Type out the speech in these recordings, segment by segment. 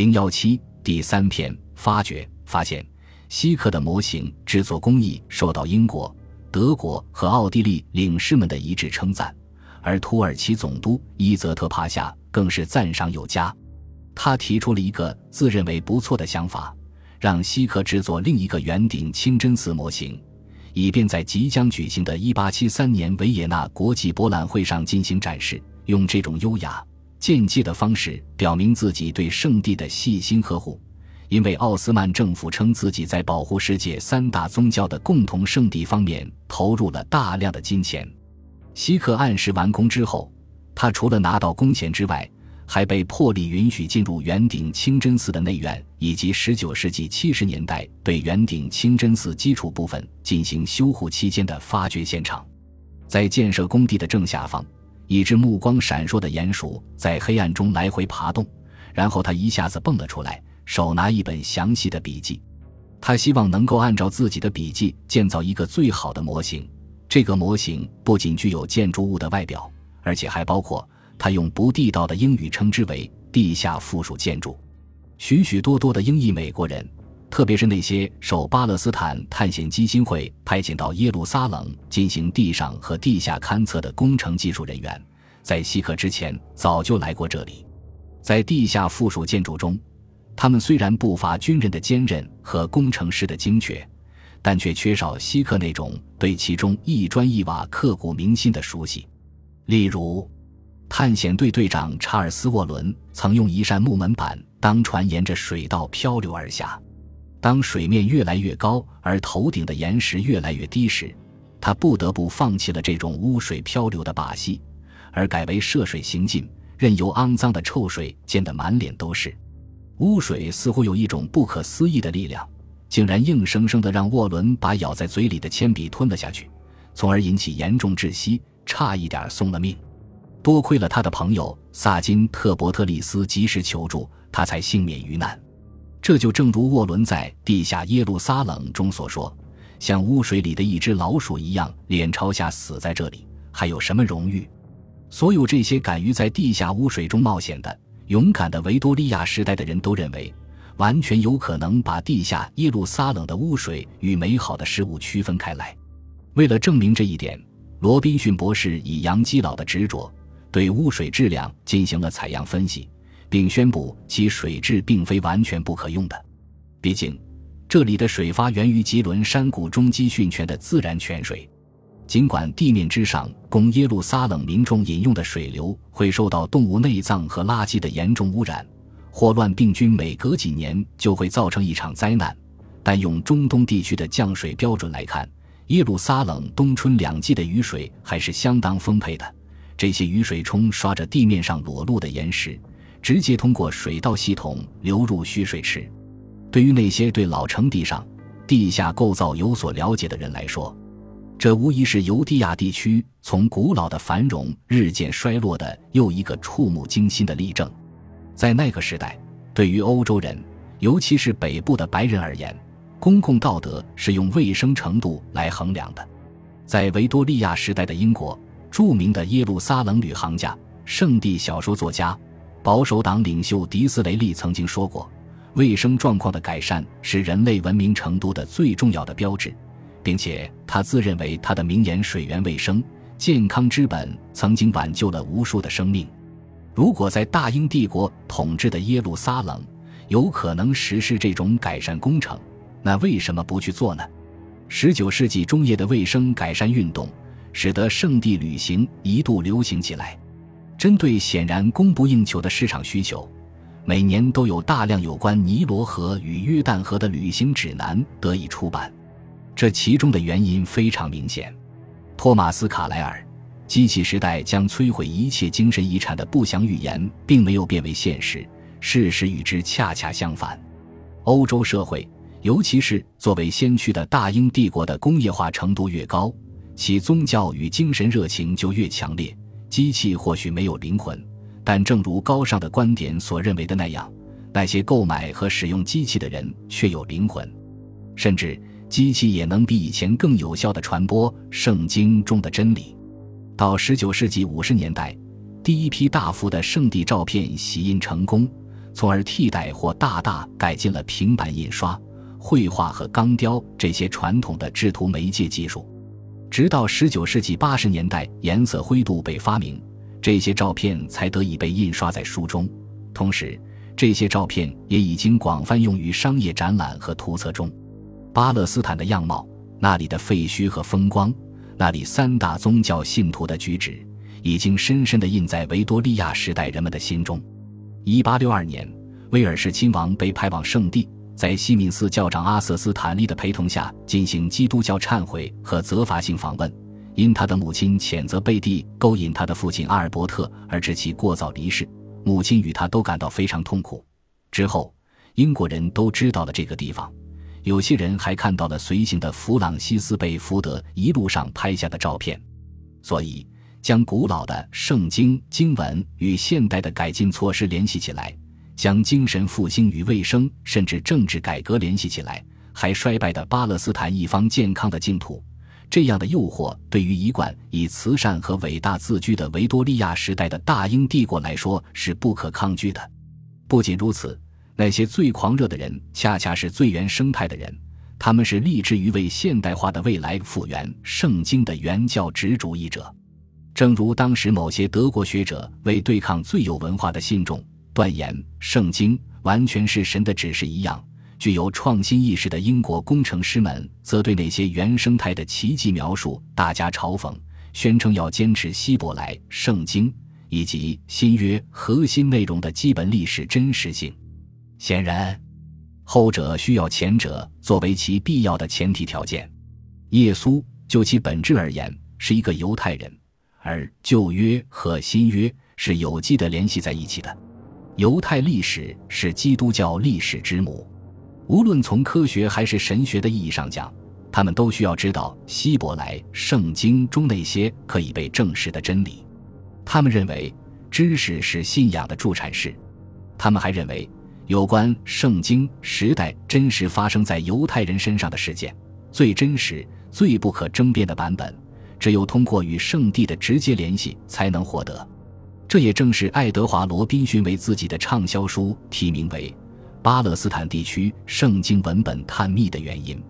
零幺七第三篇发掘发现，希克的模型制作工艺受到英国、德国和奥地利领事们的一致称赞，而土耳其总督伊泽特帕夏更是赞赏有加。他提出了一个自认为不错的想法，让希克制作另一个圆顶清真寺模型。以便在即将举行的1873年维也纳国际博览会上进行展示，用这种优雅、间接的方式表明自己对圣地的细心呵护。因为奥斯曼政府称自己在保护世界三大宗教的共同圣地方面投入了大量的金钱。希克按时完工之后，他除了拿到工钱之外，还被破例允许进入圆顶清真寺的内院，以及19世纪70年代对圆顶清真寺基础部分进行修护期间的发掘现场。在建设工地的正下方，一只目光闪烁的鼹鼠在黑暗中来回爬动，然后他一下子蹦了出来，手拿一本详细的笔记。他希望能够按照自己的笔记建造一个最好的模型。这个模型不仅具有建筑物的外表，而且还包括。他用不地道的英语称之为“地下附属建筑”。许许多多的英裔美国人，特别是那些受巴勒斯坦探险基金会派遣到耶路撒冷进行地上和地下勘测的工程技术人员，在希克之前早就来过这里。在地下附属建筑中，他们虽然不乏军人的坚韧和工程师的精确，但却缺少希克那种对其中一砖一瓦刻骨铭心的熟悉。例如，探险队队长查尔斯·沃伦曾用一扇木门板当船沿着水道漂流而下。当水面越来越高，而头顶的岩石越来越低时，他不得不放弃了这种污水漂流的把戏，而改为涉水行进，任由肮脏的臭水溅得满脸都是。污水似乎有一种不可思议的力量，竟然硬生生地让沃伦把咬在嘴里的铅笔吞了下去，从而引起严重窒息，差一点送了命。多亏了他的朋友萨金特伯特利斯及时求助，他才幸免于难。这就正如沃伦在《地下耶路撒冷》中所说：“像污水里的一只老鼠一样，脸朝下死在这里，还有什么荣誉？”所有这些敢于在地下污水中冒险的勇敢的维多利亚时代的人都认为，完全有可能把地下耶路撒冷的污水与美好的事物区分开来。为了证明这一点，罗宾逊博士以杨基老的执着。对污水质量进行了采样分析，并宣布其水质并非完全不可用的。毕竟，这里的水发源于吉伦山谷中积蓄泉的自然泉水。尽管地面之上供耶路撒冷民众饮用的水流会受到动物内脏和垃圾的严重污染，霍乱病菌每隔几年就会造成一场灾难，但用中东地区的降水标准来看，耶路撒冷冬春两季的雨水还是相当丰沛的。这些雨水冲刷着地面上裸露的岩石，直接通过水道系统流入蓄水池。对于那些对老城地上地下构造有所了解的人来说，这无疑是犹地亚地区从古老的繁荣日渐衰落的又一个触目惊心的例证。在那个时代，对于欧洲人，尤其是北部的白人而言，公共道德是用卫生程度来衡量的。在维多利亚时代的英国。著名的耶路撒冷旅行家、圣地小说作家、保守党领袖迪斯雷利曾经说过：“卫生状况的改善是人类文明程度的最重要的标志。”并且他自认为他的名言“水源卫生，健康之本”曾经挽救了无数的生命。如果在大英帝国统治的耶路撒冷有可能实施这种改善工程，那为什么不去做呢？19世纪中叶的卫生改善运动。使得圣地旅行一度流行起来。针对显然供不应求的市场需求，每年都有大量有关尼罗河与约旦河的旅行指南得以出版。这其中的原因非常明显。托马斯·卡莱尔《机器时代将摧毁一切精神遗产的不祥预言》并没有变为现实，事实与之恰恰相反。欧洲社会，尤其是作为先驱的大英帝国的工业化程度越高。其宗教与精神热情就越强烈。机器或许没有灵魂，但正如高尚的观点所认为的那样，那些购买和使用机器的人却有灵魂。甚至，机器也能比以前更有效地传播圣经中的真理。到19世纪50年代，第一批大幅的圣地照片洗印成功，从而替代或大大改进了平板印刷、绘画和钢雕这些传统的制图媒介技术。直到19世纪80年代，颜色灰度被发明，这些照片才得以被印刷在书中。同时，这些照片也已经广泛用于商业展览和图册中。巴勒斯坦的样貌，那里的废墟和风光，那里三大宗教信徒的举止，已经深深地印在维多利亚时代人们的心中。1862年，威尔士亲王被派往圣地。在西敏寺教长阿瑟斯坦利的陪同下进行基督教忏悔和责罚性访问，因他的母亲谴责贝蒂勾引他的父亲阿尔伯特而致其过早离世，母亲与他都感到非常痛苦。之后，英国人都知道了这个地方，有些人还看到了随行的弗朗西斯贝福德一路上拍下的照片，所以将古老的圣经经文与现代的改进措施联系起来。将精神复兴与卫生甚至政治改革联系起来，还衰败的巴勒斯坦一方健康的净土，这样的诱惑对于一贯以慈善和伟大自居的维多利亚时代的大英帝国来说是不可抗拒的。不仅如此，那些最狂热的人恰恰是最原生态的人，他们是立志于为现代化的未来复原圣经的原教旨主义者。正如当时某些德国学者为对抗最有文化的信众。断言圣经完全是神的指示一样，具有创新意识的英国工程师们则对那些原生态的奇迹描述大加嘲讽，宣称要坚持希伯来圣经以及新约核心内容的基本历史真实性。显然，后者需要前者作为其必要的前提条件。耶稣就其本质而言是一个犹太人，而旧约和新约是有机的联系在一起的。犹太历史是基督教历史之母，无论从科学还是神学的意义上讲，他们都需要知道希伯来圣经中那些可以被证实的真理。他们认为知识是信仰的助产士。他们还认为，有关圣经时代真实发生在犹太人身上的事件，最真实、最不可争辩的版本，只有通过与圣地的直接联系才能获得。这也正是爱德华·罗宾逊为自己的畅销书题名为《巴勒斯坦地区圣经文本探秘》的原因。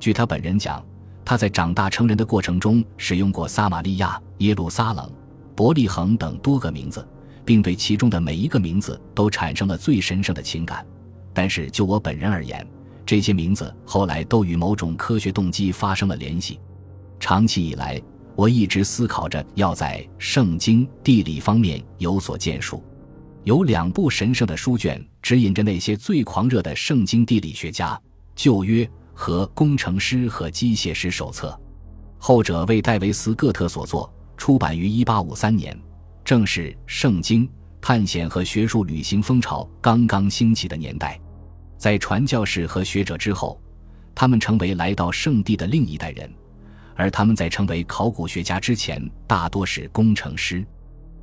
据他本人讲，他在长大成人的过程中使用过撒玛利亚、耶路撒冷、伯利恒等多个名字，并对其中的每一个名字都产生了最神圣的情感。但是就我本人而言，这些名字后来都与某种科学动机发生了联系。长期以来。我一直思考着要在圣经地理方面有所建树。有两部神圣的书卷指引着那些最狂热的圣经地理学家：旧约和工程师和机械师手册。后者为戴维斯·戈特所作，出版于1853年，正是圣经探险和学术旅行风潮刚刚兴起的年代。在传教士和学者之后，他们成为来到圣地的另一代人。而他们在成为考古学家之前，大多是工程师。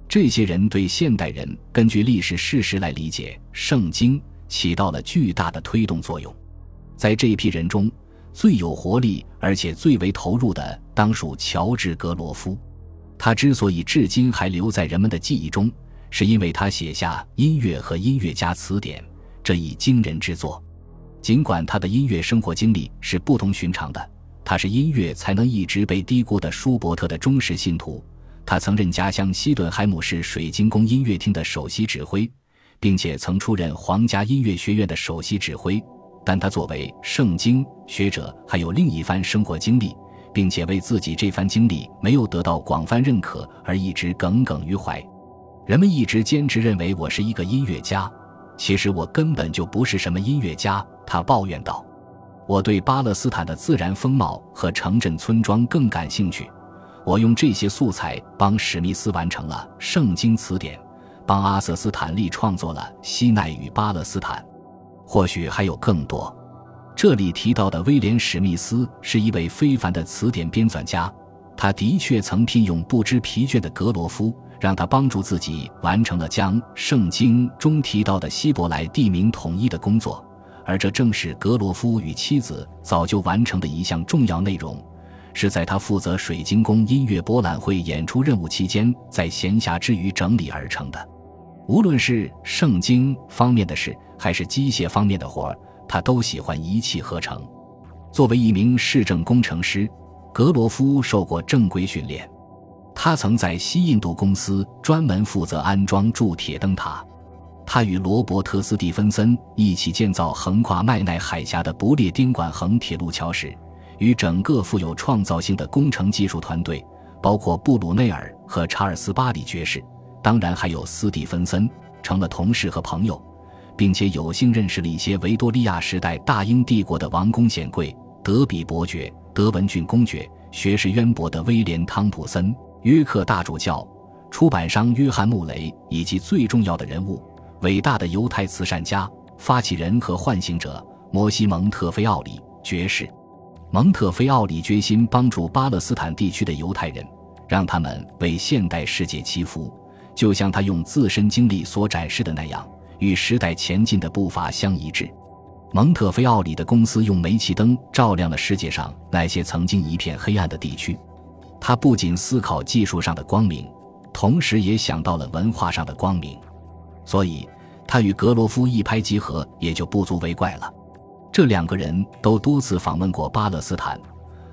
这些人对现代人根据历史事实来理解圣经起到了巨大的推动作用。在这一批人中，最有活力而且最为投入的，当属乔治·格罗夫。他之所以至今还留在人们的记忆中，是因为他写下《音乐和音乐家词典》这一惊人之作。尽管他的音乐生活经历是不同寻常的。他是音乐才能一直被低估的舒伯特的忠实信徒。他曾任家乡西顿海姆市水晶宫音乐厅的首席指挥，并且曾出任皇家音乐学院的首席指挥。但他作为圣经学者，还有另一番生活经历，并且为自己这番经历没有得到广泛认可而一直耿耿于怀。人们一直坚持认为我是一个音乐家，其实我根本就不是什么音乐家。他抱怨道。我对巴勒斯坦的自然风貌和城镇村庄更感兴趣。我用这些素材帮史密斯完成了《圣经词典》，帮阿瑟斯坦利创作了《西奈与巴勒斯坦》，或许还有更多。这里提到的威廉·史密斯是一位非凡的词典编纂家，他的确曾聘用不知疲倦的格罗夫，让他帮助自己完成了将《圣经》中提到的希伯来地名统一的工作。而这正是格罗夫与妻子早就完成的一项重要内容，是在他负责水晶宫音乐博览会演出任务期间，在闲暇之余整理而成的。无论是圣经方面的事，还是机械方面的活儿，他都喜欢一气呵成。作为一名市政工程师，格罗夫受过正规训练。他曾在西印度公司专门负责安装铸铁灯塔。他与罗伯特·斯蒂芬森一起建造横跨麦奈海峡的不列颠管横铁路桥时，与整个富有创造性的工程技术团队，包括布鲁内尔和查尔斯·巴里爵士，当然还有斯蒂芬森，成了同事和朋友，并且有幸认识了一些维多利亚时代大英帝国的王公显贵、德比伯爵、德文郡公爵、学识渊博的威廉·汤普森、约克大主教、出版商约翰·穆雷，以及最重要的人物。伟大的犹太慈善家、发起人和唤醒者摩西·蒙特菲奥里爵士，蒙特菲奥里决心帮助巴勒斯坦地区的犹太人，让他们为现代世界祈福，就像他用自身经历所展示的那样，与时代前进的步伐相一致。蒙特菲奥里的公司用煤气灯照亮了世界上那些曾经一片黑暗的地区。他不仅思考技术上的光明，同时也想到了文化上的光明。所以，他与格罗夫一拍即合也就不足为怪了。这两个人都多次访问过巴勒斯坦。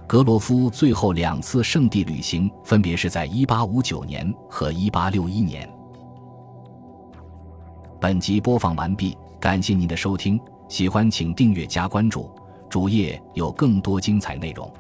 格罗夫最后两次圣地旅行分别是在1859年和1861年。本集播放完毕，感谢您的收听，喜欢请订阅加关注，主页有更多精彩内容。